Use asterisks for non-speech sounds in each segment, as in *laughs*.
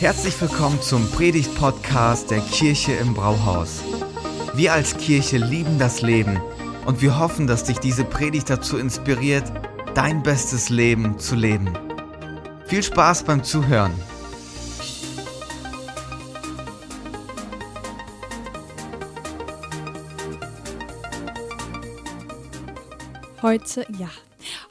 Herzlich willkommen zum Predigt-Podcast der Kirche im Brauhaus. Wir als Kirche lieben das Leben und wir hoffen, dass dich diese Predigt dazu inspiriert, dein bestes Leben zu leben. Viel Spaß beim Zuhören. Heute, ja.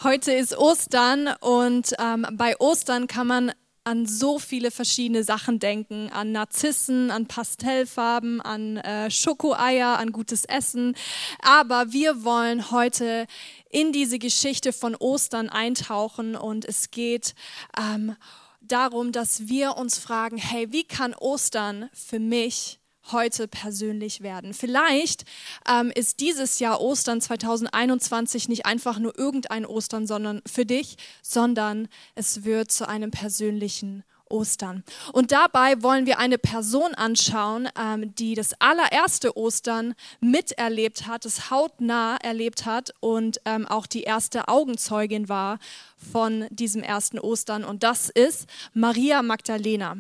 Heute ist Ostern und ähm, bei Ostern kann man an so viele verschiedene Sachen denken, an Narzissen, an Pastellfarben, an äh, Schokoeier, an gutes Essen. Aber wir wollen heute in diese Geschichte von Ostern eintauchen und es geht ähm, darum, dass wir uns fragen, hey, wie kann Ostern für mich heute persönlich werden. Vielleicht ähm, ist dieses Jahr Ostern 2021 nicht einfach nur irgendein Ostern, sondern für dich, sondern es wird zu einem persönlichen Ostern. Und dabei wollen wir eine Person anschauen, ähm, die das allererste Ostern miterlebt hat, das hautnah erlebt hat und ähm, auch die erste Augenzeugin war von diesem ersten Ostern. Und das ist Maria Magdalena.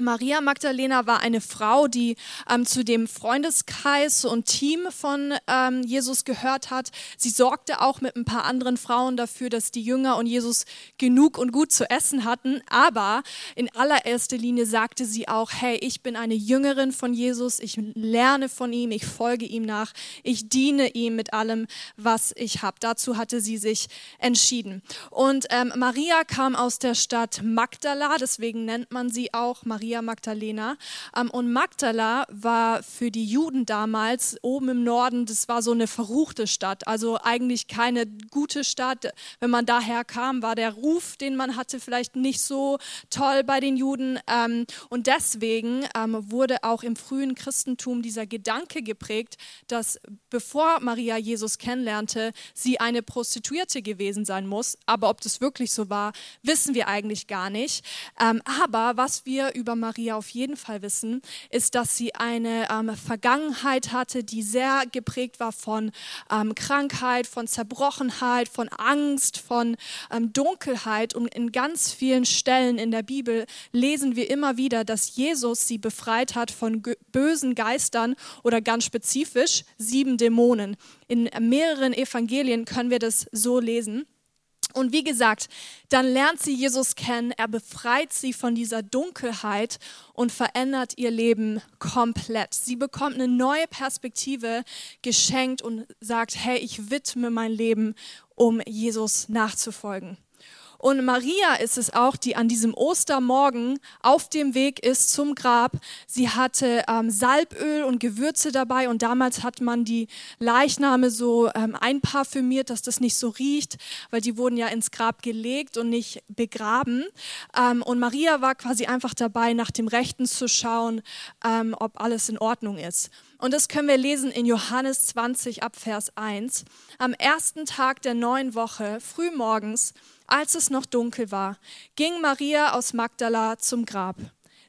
Maria Magdalena war eine Frau, die ähm, zu dem Freundeskreis und Team von ähm, Jesus gehört hat. Sie sorgte auch mit ein paar anderen Frauen dafür, dass die Jünger und Jesus genug und gut zu essen hatten. Aber in allererster Linie sagte sie auch, hey, ich bin eine Jüngerin von Jesus, ich lerne von ihm, ich folge ihm nach, ich diene ihm mit allem, was ich habe. Dazu hatte sie sich entschieden. Und ähm, Maria kam aus der Stadt Magdala, deswegen nennt man sie auch Maria Maria Magdalena. Ähm, und Magdala war für die Juden damals oben im Norden, das war so eine verruchte Stadt, also eigentlich keine gute Stadt. Wenn man daher kam, war der Ruf, den man hatte, vielleicht nicht so toll bei den Juden. Ähm, und deswegen ähm, wurde auch im frühen Christentum dieser Gedanke geprägt, dass bevor Maria Jesus kennenlernte, sie eine Prostituierte gewesen sein muss. Aber ob das wirklich so war, wissen wir eigentlich gar nicht. aber was wir über Maria auf jeden Fall wissen, ist, dass sie eine ähm, Vergangenheit hatte, die sehr geprägt war von ähm, Krankheit, von Zerbrochenheit, von Angst, von ähm, Dunkelheit. Und in ganz vielen Stellen in der Bibel lesen wir immer wieder, dass Jesus sie befreit hat von bösen Geistern oder ganz spezifisch sieben Dämonen. In mehreren Evangelien können wir das so lesen. Und wie gesagt, dann lernt sie Jesus kennen, er befreit sie von dieser Dunkelheit und verändert ihr Leben komplett. Sie bekommt eine neue Perspektive geschenkt und sagt, hey, ich widme mein Leben, um Jesus nachzufolgen. Und Maria ist es auch, die an diesem Ostermorgen auf dem Weg ist zum Grab. Sie hatte ähm, Salböl und Gewürze dabei und damals hat man die Leichname so ähm, einparfümiert, dass das nicht so riecht, weil die wurden ja ins Grab gelegt und nicht begraben. Ähm, und Maria war quasi einfach dabei, nach dem Rechten zu schauen, ähm, ob alles in Ordnung ist. Und das können wir lesen in Johannes 20 ab Vers 1. Am ersten Tag der neuen Woche, frühmorgens, als es noch dunkel war, ging Maria aus Magdala zum Grab.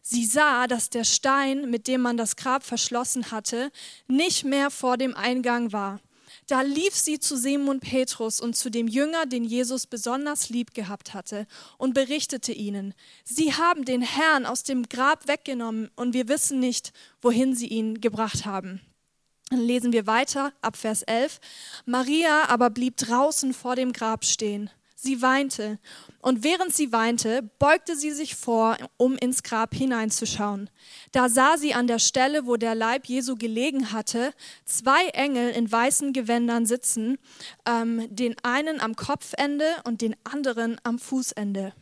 Sie sah, dass der Stein, mit dem man das Grab verschlossen hatte, nicht mehr vor dem Eingang war. Da lief sie zu Simon Petrus und zu dem Jünger, den Jesus besonders lieb gehabt hatte, und berichtete ihnen, Sie haben den Herrn aus dem Grab weggenommen und wir wissen nicht, wohin sie ihn gebracht haben. Dann lesen wir weiter ab Vers 11. Maria aber blieb draußen vor dem Grab stehen. Sie weinte. Und während sie weinte, beugte sie sich vor, um ins Grab hineinzuschauen. Da sah sie an der Stelle, wo der Leib Jesu gelegen hatte, zwei Engel in weißen Gewändern sitzen, ähm, den einen am Kopfende und den anderen am Fußende.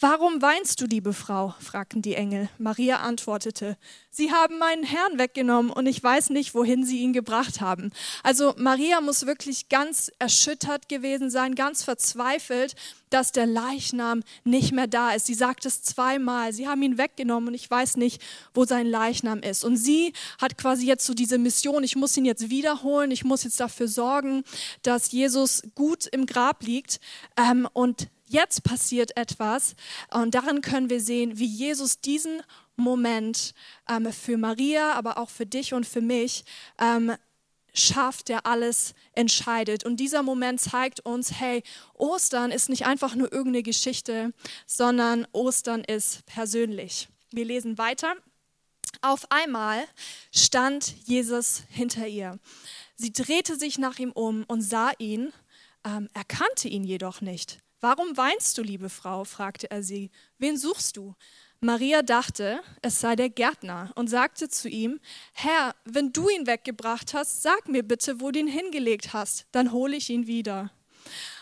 Warum weinst du, liebe Frau? fragten die Engel. Maria antwortete, Sie haben meinen Herrn weggenommen und ich weiß nicht, wohin Sie ihn gebracht haben. Also Maria muss wirklich ganz erschüttert gewesen sein, ganz verzweifelt, dass der Leichnam nicht mehr da ist. Sie sagt es zweimal, Sie haben ihn weggenommen und ich weiß nicht, wo sein Leichnam ist. Und sie hat quasi jetzt so diese Mission, ich muss ihn jetzt wiederholen, ich muss jetzt dafür sorgen, dass Jesus gut im Grab liegt. Ähm, und jetzt passiert etwas und darin können wir sehen, wie Jesus diesen Moment ähm, für Maria, aber auch für dich und für mich ähm, schafft, der alles entscheidet. Und dieser Moment zeigt uns, hey, Ostern ist nicht einfach nur irgendeine Geschichte, sondern Ostern ist persönlich. Wir lesen weiter. Auf einmal stand Jesus hinter ihr. Sie drehte sich nach ihm um und sah ihn, ähm, erkannte ihn jedoch nicht. Warum weinst du, liebe Frau? fragte er sie. Wen suchst du? Maria dachte, es sei der Gärtner und sagte zu ihm, Herr, wenn du ihn weggebracht hast, sag mir bitte, wo du ihn hingelegt hast, dann hole ich ihn wieder.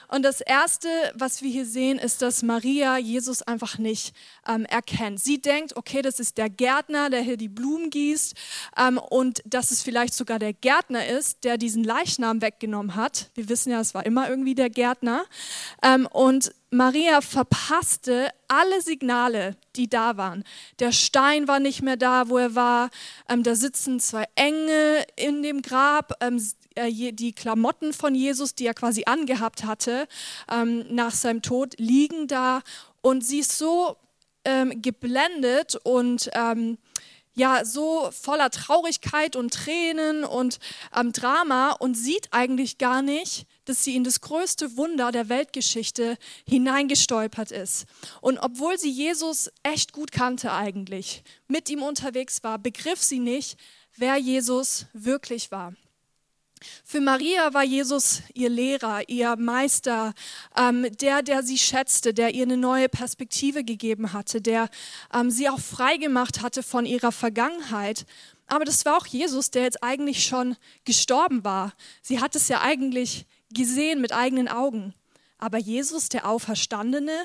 Und das Erste, was wir hier sehen, ist, dass Maria Jesus einfach nicht ähm, erkennt. Sie denkt, okay, das ist der Gärtner, der hier die Blumen gießt ähm, und dass es vielleicht sogar der Gärtner ist, der diesen Leichnam weggenommen hat. Wir wissen ja, es war immer irgendwie der Gärtner. Ähm, und Maria verpasste alle Signale, die da waren. Der Stein war nicht mehr da, wo er war. Ähm, da sitzen zwei Engel in dem Grab. Ähm, äh, die Klamotten von Jesus, die er quasi angehabt hatte ähm, nach seinem Tod, liegen da und sie ist so ähm, geblendet und ähm, ja so voller Traurigkeit und Tränen und ähm, Drama und sieht eigentlich gar nicht, dass sie in das größte Wunder der Weltgeschichte hineingestolpert ist. Und obwohl sie Jesus echt gut kannte eigentlich, mit ihm unterwegs war, begriff sie nicht, wer Jesus wirklich war. Für Maria war Jesus ihr Lehrer, ihr Meister, ähm, der, der sie schätzte, der ihr eine neue Perspektive gegeben hatte, der ähm, sie auch frei gemacht hatte von ihrer Vergangenheit. Aber das war auch Jesus, der jetzt eigentlich schon gestorben war. Sie hat es ja eigentlich gesehen mit eigenen Augen. Aber Jesus, der Auferstandene,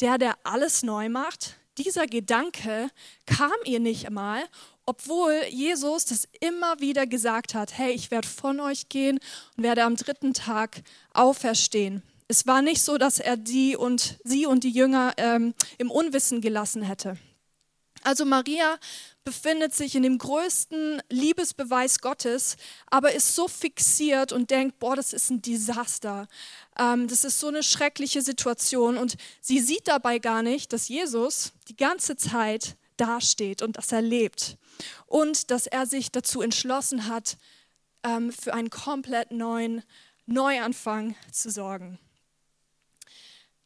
der, der alles neu macht, dieser Gedanke kam ihr nicht einmal obwohl Jesus das immer wieder gesagt hat, hey, ich werde von euch gehen und werde am dritten Tag auferstehen. Es war nicht so, dass er die und sie und die Jünger ähm, im Unwissen gelassen hätte. Also Maria befindet sich in dem größten Liebesbeweis Gottes, aber ist so fixiert und denkt, boah, das ist ein Desaster. Ähm, das ist so eine schreckliche Situation. Und sie sieht dabei gar nicht, dass Jesus die ganze Zeit dasteht und dass er lebt und dass er sich dazu entschlossen hat, ähm, für einen komplett neuen Neuanfang zu sorgen.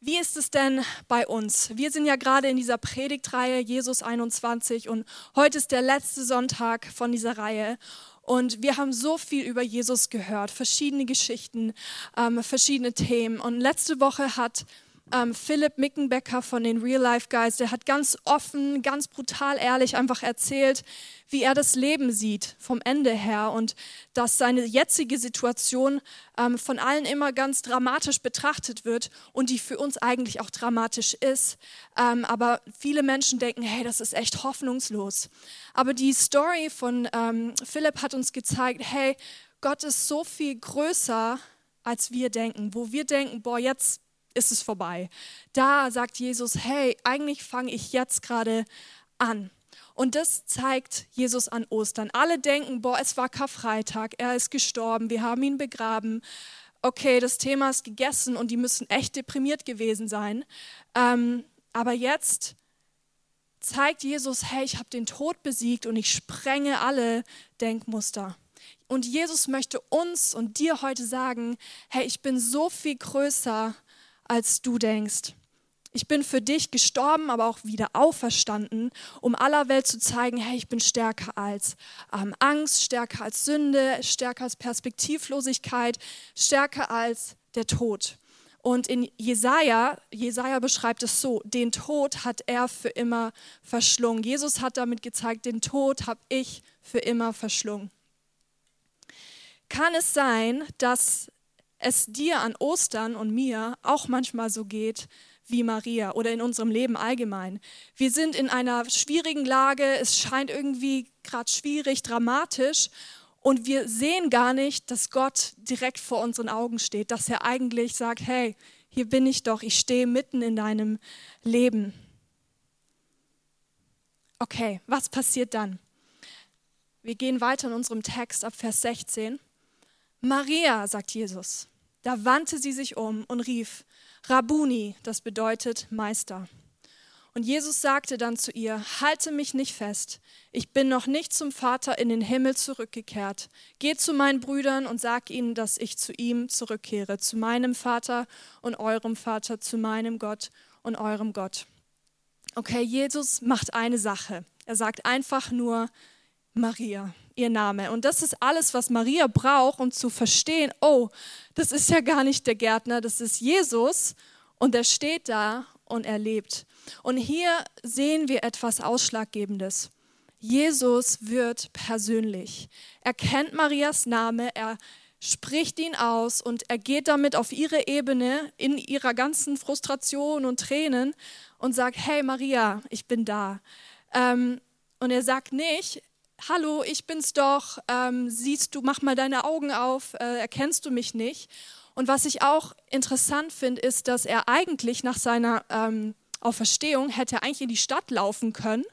Wie ist es denn bei uns? Wir sind ja gerade in dieser Predigtreihe Jesus 21 und heute ist der letzte Sonntag von dieser Reihe. Und wir haben so viel über Jesus gehört, verschiedene Geschichten, ähm, verschiedene Themen. Und letzte Woche hat ähm, Philipp Mickenbecker von den Real Life Guys, der hat ganz offen, ganz brutal ehrlich einfach erzählt, wie er das Leben sieht vom Ende her und dass seine jetzige Situation ähm, von allen immer ganz dramatisch betrachtet wird und die für uns eigentlich auch dramatisch ist. Ähm, aber viele Menschen denken, hey, das ist echt hoffnungslos. Aber die Story von ähm, Philipp hat uns gezeigt, hey, Gott ist so viel größer, als wir denken. Wo wir denken, boah, jetzt ist es vorbei. Da sagt Jesus, hey, eigentlich fange ich jetzt gerade an. Und das zeigt Jesus an Ostern. Alle denken, boah, es war Karfreitag, er ist gestorben, wir haben ihn begraben. Okay, das Thema ist gegessen und die müssen echt deprimiert gewesen sein. Ähm, aber jetzt zeigt Jesus, hey, ich habe den Tod besiegt und ich sprenge alle Denkmuster. Und Jesus möchte uns und dir heute sagen, hey, ich bin so viel größer als du denkst. Ich bin für dich gestorben, aber auch wieder auferstanden, um aller Welt zu zeigen, hey, ich bin stärker als ähm, Angst, stärker als Sünde, stärker als Perspektivlosigkeit, stärker als der Tod. Und in Jesaja, Jesaja beschreibt es so: Den Tod hat er für immer verschlungen. Jesus hat damit gezeigt, den Tod habe ich für immer verschlungen. Kann es sein, dass es dir an Ostern und mir auch manchmal so geht wie Maria oder in unserem Leben allgemein. Wir sind in einer schwierigen Lage, es scheint irgendwie gerade schwierig, dramatisch und wir sehen gar nicht, dass Gott direkt vor unseren Augen steht, dass er eigentlich sagt, hey, hier bin ich doch, ich stehe mitten in deinem Leben. Okay, was passiert dann? Wir gehen weiter in unserem Text ab Vers 16. Maria, sagt Jesus. Da wandte sie sich um und rief, Rabuni, das bedeutet Meister. Und Jesus sagte dann zu ihr, halte mich nicht fest, ich bin noch nicht zum Vater in den Himmel zurückgekehrt. Geh zu meinen Brüdern und sag ihnen, dass ich zu ihm zurückkehre, zu meinem Vater und eurem Vater, zu meinem Gott und eurem Gott. Okay, Jesus macht eine Sache. Er sagt einfach nur Maria, ihr Name. Und das ist alles, was Maria braucht, um zu verstehen, oh, das ist ja gar nicht der Gärtner, das ist Jesus und er steht da und er lebt. Und hier sehen wir etwas Ausschlaggebendes. Jesus wird persönlich. Er kennt Marias Name, er spricht ihn aus und er geht damit auf ihre Ebene in ihrer ganzen Frustration und Tränen und sagt, hey Maria, ich bin da. Ähm, und er sagt nicht, hallo, ich bin's doch, ähm, siehst du, mach mal deine Augen auf, äh, erkennst du mich nicht? Und was ich auch interessant finde, ist, dass er eigentlich nach seiner ähm, Auferstehung hätte eigentlich in die Stadt laufen können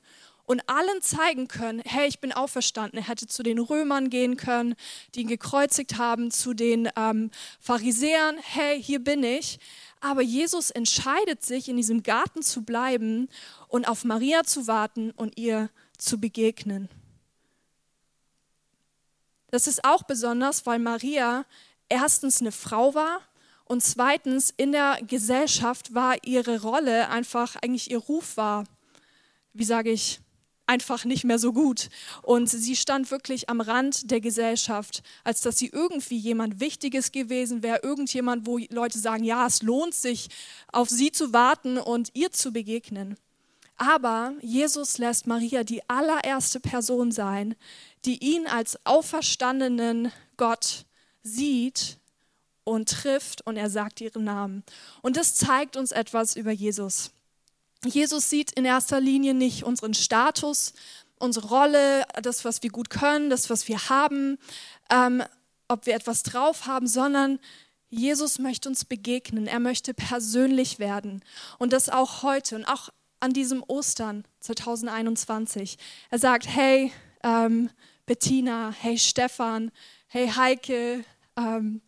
und allen zeigen können, hey, ich bin auferstanden. Er hätte zu den Römern gehen können, die ihn gekreuzigt haben, zu den ähm, Pharisäern, hey, hier bin ich. Aber Jesus entscheidet sich, in diesem Garten zu bleiben und auf Maria zu warten und ihr zu begegnen. Das ist auch besonders, weil Maria erstens eine Frau war und zweitens in der Gesellschaft war ihre Rolle einfach, eigentlich ihr Ruf war, wie sage ich, einfach nicht mehr so gut. Und sie stand wirklich am Rand der Gesellschaft, als dass sie irgendwie jemand Wichtiges gewesen wäre, irgendjemand, wo Leute sagen, ja, es lohnt sich, auf sie zu warten und ihr zu begegnen. Aber Jesus lässt Maria die allererste Person sein, die ihn als auferstandenen Gott sieht und trifft und er sagt ihren Namen. Und das zeigt uns etwas über Jesus. Jesus sieht in erster Linie nicht unseren Status, unsere Rolle, das, was wir gut können, das, was wir haben, ähm, ob wir etwas drauf haben, sondern Jesus möchte uns begegnen. Er möchte persönlich werden. Und das auch heute und auch an diesem Ostern 2021. Er sagt, hey ähm, Bettina, hey Stefan, hey Heike, ähm,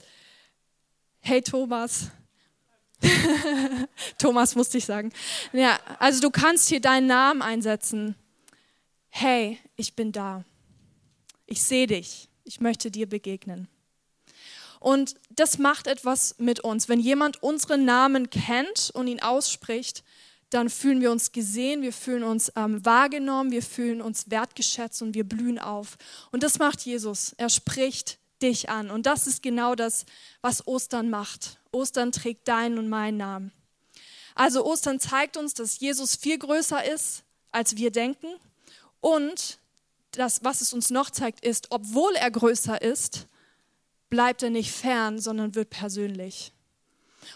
hey Thomas, *laughs* Thomas musste ich sagen. Ja, also du kannst hier deinen Namen einsetzen. Hey, ich bin da. Ich sehe dich. Ich möchte dir begegnen. Und das macht etwas mit uns. Wenn jemand unseren Namen kennt und ihn ausspricht, dann fühlen wir uns gesehen, wir fühlen uns ähm, wahrgenommen, wir fühlen uns wertgeschätzt und wir blühen auf. Und das macht Jesus. Er spricht dich an. Und das ist genau das, was Ostern macht. Ostern trägt deinen und meinen Namen. Also Ostern zeigt uns, dass Jesus viel größer ist, als wir denken. Und das, was es uns noch zeigt, ist, obwohl er größer ist, bleibt er nicht fern, sondern wird persönlich.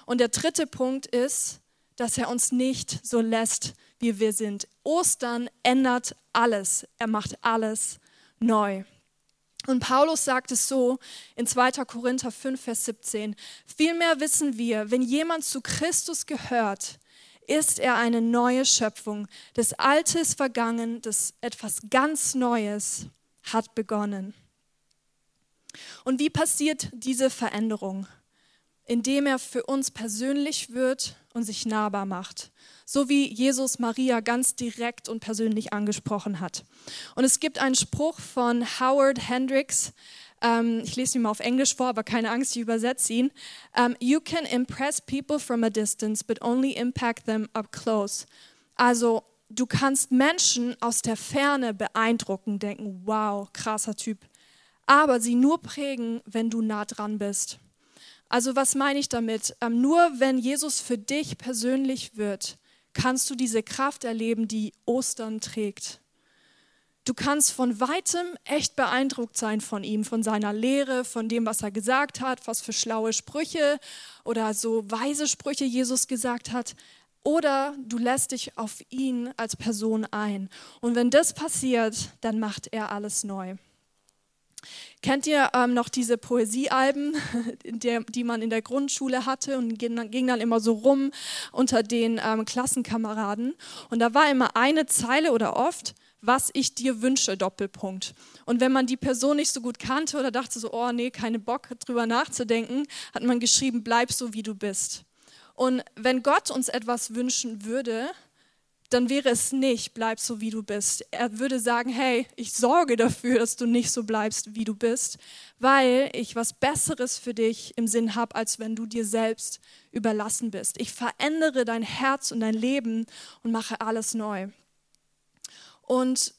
Und der dritte Punkt ist, dass er uns nicht so lässt, wie wir sind. Ostern ändert alles. Er macht alles neu. Und Paulus sagt es so in 2. Korinther 5, Vers 17. Vielmehr wissen wir, wenn jemand zu Christus gehört, ist er eine neue Schöpfung. Das Alte ist vergangen, das etwas ganz Neues hat begonnen. Und wie passiert diese Veränderung? Indem er für uns persönlich wird und sich nahbar macht so wie Jesus Maria ganz direkt und persönlich angesprochen hat. Und es gibt einen Spruch von Howard Hendricks, ähm, ich lese ihn mal auf Englisch vor, aber keine Angst, ich übersetze ihn. Um, you can impress people from a distance, but only impact them up close. Also du kannst Menschen aus der Ferne beeindrucken, denken, wow, krasser Typ. Aber sie nur prägen, wenn du nah dran bist. Also was meine ich damit? Ähm, nur wenn Jesus für dich persönlich wird, kannst du diese Kraft erleben, die Ostern trägt. Du kannst von weitem echt beeindruckt sein von ihm, von seiner Lehre, von dem, was er gesagt hat, was für schlaue Sprüche oder so weise Sprüche Jesus gesagt hat. Oder du lässt dich auf ihn als Person ein. Und wenn das passiert, dann macht er alles neu. Kennt ihr ähm, noch diese Poesiealben, *laughs* der, die man in der Grundschule hatte und ging, ging dann immer so rum unter den ähm, Klassenkameraden? Und da war immer eine Zeile oder oft, was ich dir wünsche, Doppelpunkt. Und wenn man die Person nicht so gut kannte oder dachte so, oh nee, keine Bock drüber nachzudenken, hat man geschrieben, bleib so wie du bist. Und wenn Gott uns etwas wünschen würde, dann wäre es nicht, bleib so wie du bist. Er würde sagen, hey, ich sorge dafür, dass du nicht so bleibst, wie du bist, weil ich was Besseres für dich im Sinn habe, als wenn du dir selbst überlassen bist. Ich verändere dein Herz und dein Leben und mache alles neu. Und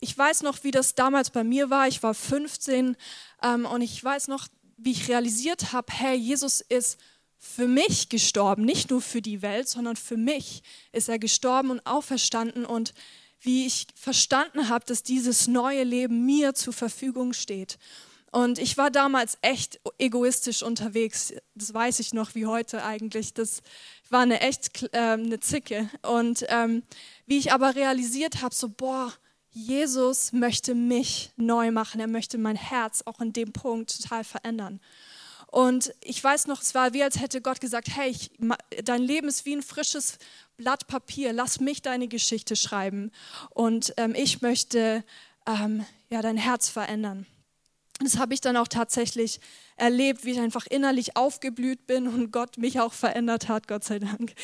ich weiß noch, wie das damals bei mir war. Ich war 15 ähm, und ich weiß noch, wie ich realisiert habe, hey, Jesus ist für mich gestorben, nicht nur für die Welt, sondern für mich ist er gestorben und auferstanden und wie ich verstanden habe, dass dieses neue Leben mir zur Verfügung steht. Und ich war damals echt egoistisch unterwegs. Das weiß ich noch wie heute eigentlich. Das war eine echt äh, eine Zicke. Und ähm, wie ich aber realisiert habe, so boah, Jesus möchte mich neu machen. Er möchte mein Herz auch in dem Punkt total verändern. Und ich weiß noch, es war wie als hätte Gott gesagt, hey, ich, dein Leben ist wie ein frisches Blatt Papier, lass mich deine Geschichte schreiben. Und ähm, ich möchte ähm, ja, dein Herz verändern. Das habe ich dann auch tatsächlich erlebt, wie ich einfach innerlich aufgeblüht bin und Gott mich auch verändert hat, Gott sei Dank.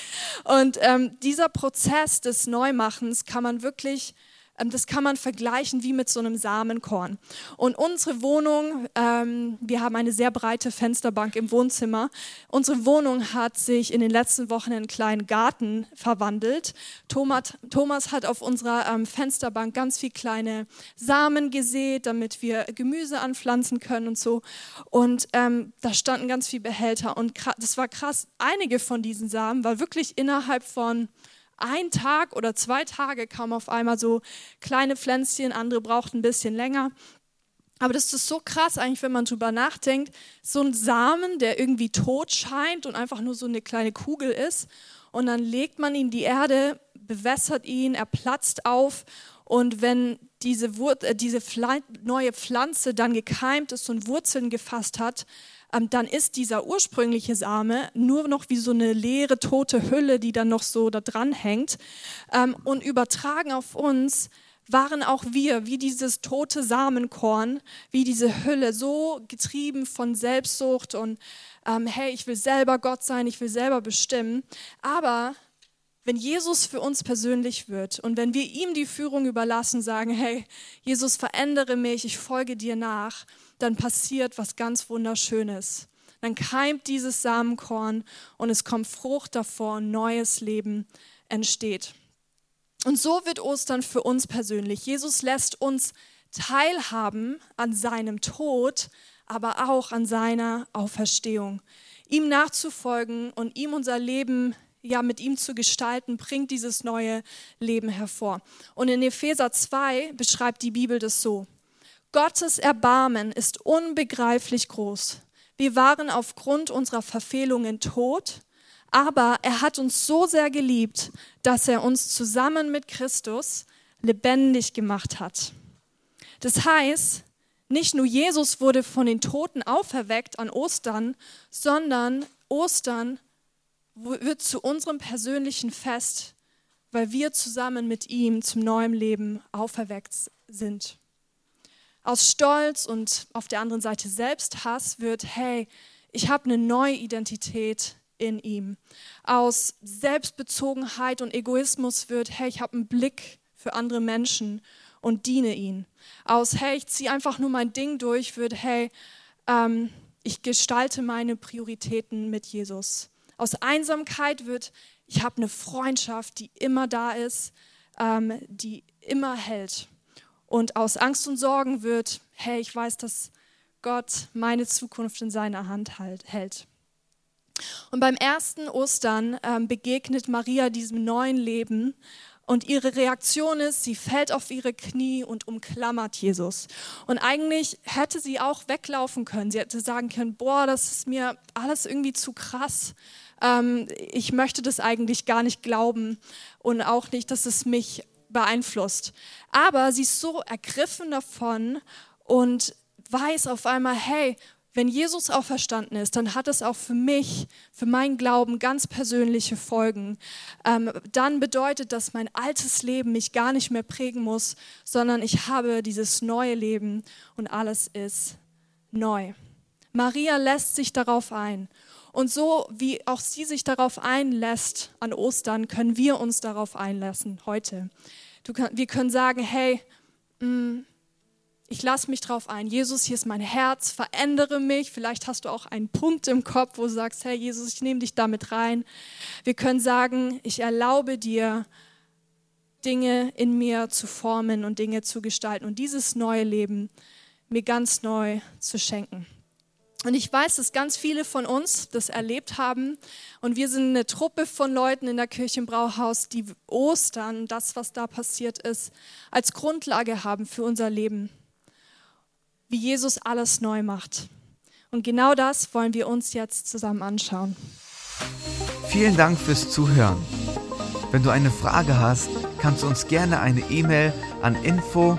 Und ähm, dieser Prozess des Neumachens kann man wirklich das kann man vergleichen wie mit so einem Samenkorn. Und unsere Wohnung, ähm, wir haben eine sehr breite Fensterbank im Wohnzimmer. Unsere Wohnung hat sich in den letzten Wochen in einen kleinen Garten verwandelt. Thomas, Thomas hat auf unserer ähm, Fensterbank ganz viel kleine Samen gesät, damit wir Gemüse anpflanzen können und so. Und ähm, da standen ganz viele Behälter. Und das war krass. Einige von diesen Samen war wirklich innerhalb von ein Tag oder zwei Tage kamen auf einmal so kleine Pflänzchen, andere brauchten ein bisschen länger. Aber das ist so krass eigentlich, wenn man drüber nachdenkt. So ein Samen, der irgendwie tot scheint und einfach nur so eine kleine Kugel ist. Und dann legt man ihn in die Erde, bewässert ihn, er platzt auf. Und wenn diese, Wur äh, diese neue Pflanze dann gekeimt ist und Wurzeln gefasst hat, dann ist dieser ursprüngliche Same nur noch wie so eine leere, tote Hülle, die dann noch so da dran hängt. Ähm, und übertragen auf uns waren auch wir, wie dieses tote Samenkorn, wie diese Hülle, so getrieben von Selbstsucht und ähm, hey, ich will selber Gott sein, ich will selber bestimmen. Aber wenn Jesus für uns persönlich wird und wenn wir ihm die Führung überlassen, sagen, hey, Jesus, verändere mich, ich folge dir nach, dann passiert was ganz Wunderschönes. Dann keimt dieses Samenkorn und es kommt Frucht davor und neues Leben entsteht. Und so wird Ostern für uns persönlich. Jesus lässt uns teilhaben an seinem Tod, aber auch an seiner Auferstehung. Ihm nachzufolgen und ihm unser Leben ja mit ihm zu gestalten, bringt dieses neue Leben hervor. Und in Epheser 2 beschreibt die Bibel das so. Gottes Erbarmen ist unbegreiflich groß. Wir waren aufgrund unserer Verfehlungen tot, aber er hat uns so sehr geliebt, dass er uns zusammen mit Christus lebendig gemacht hat. Das heißt, nicht nur Jesus wurde von den Toten auferweckt an Ostern, sondern Ostern wird zu unserem persönlichen Fest, weil wir zusammen mit ihm zum neuen Leben auferweckt sind. Aus Stolz und auf der anderen Seite Selbsthass wird, hey, ich habe eine neue Identität in ihm. Aus Selbstbezogenheit und Egoismus wird, hey, ich habe einen Blick für andere Menschen und diene ihnen. Aus, hey, ich ziehe einfach nur mein Ding durch, wird, hey, ähm, ich gestalte meine Prioritäten mit Jesus. Aus Einsamkeit wird, ich habe eine Freundschaft, die immer da ist, ähm, die immer hält. Und aus Angst und Sorgen wird, hey, ich weiß, dass Gott meine Zukunft in seiner Hand halt, hält. Und beim ersten Ostern ähm, begegnet Maria diesem neuen Leben und ihre Reaktion ist, sie fällt auf ihre Knie und umklammert Jesus. Und eigentlich hätte sie auch weglaufen können. Sie hätte sagen können, boah, das ist mir alles irgendwie zu krass. Ähm, ich möchte das eigentlich gar nicht glauben und auch nicht, dass es mich beeinflusst. Aber sie ist so ergriffen davon und weiß auf einmal, hey, wenn Jesus auferstanden ist, dann hat es auch für mich, für meinen Glauben ganz persönliche Folgen. Ähm, dann bedeutet das, mein altes Leben mich gar nicht mehr prägen muss, sondern ich habe dieses neue Leben und alles ist neu. Maria lässt sich darauf ein Und so wie auch sie sich darauf einlässt an Ostern, können wir uns darauf einlassen heute. Kann, wir können sagen, hey, mh, mm, ich lasse mich drauf ein. Jesus, hier ist mein Herz, verändere mich. Vielleicht hast du auch einen Punkt im Kopf, wo du sagst, hey Jesus, ich nehme dich damit rein. Wir können sagen, ich erlaube dir, Dinge in mir zu formen und Dinge zu gestalten und dieses neue Leben mir ganz neu zu schenken. Und ich weiß, dass ganz viele von uns das erlebt haben. Und wir sind eine Truppe von Leuten in der Kirche im Brauhaus, die Ostern, das, was da passiert ist, als Grundlage haben für unser Leben wie Jesus alles neu macht. Und genau das wollen wir uns jetzt zusammen anschauen. Vielen Dank fürs Zuhören. Wenn du eine Frage hast, kannst du uns gerne eine E-Mail an info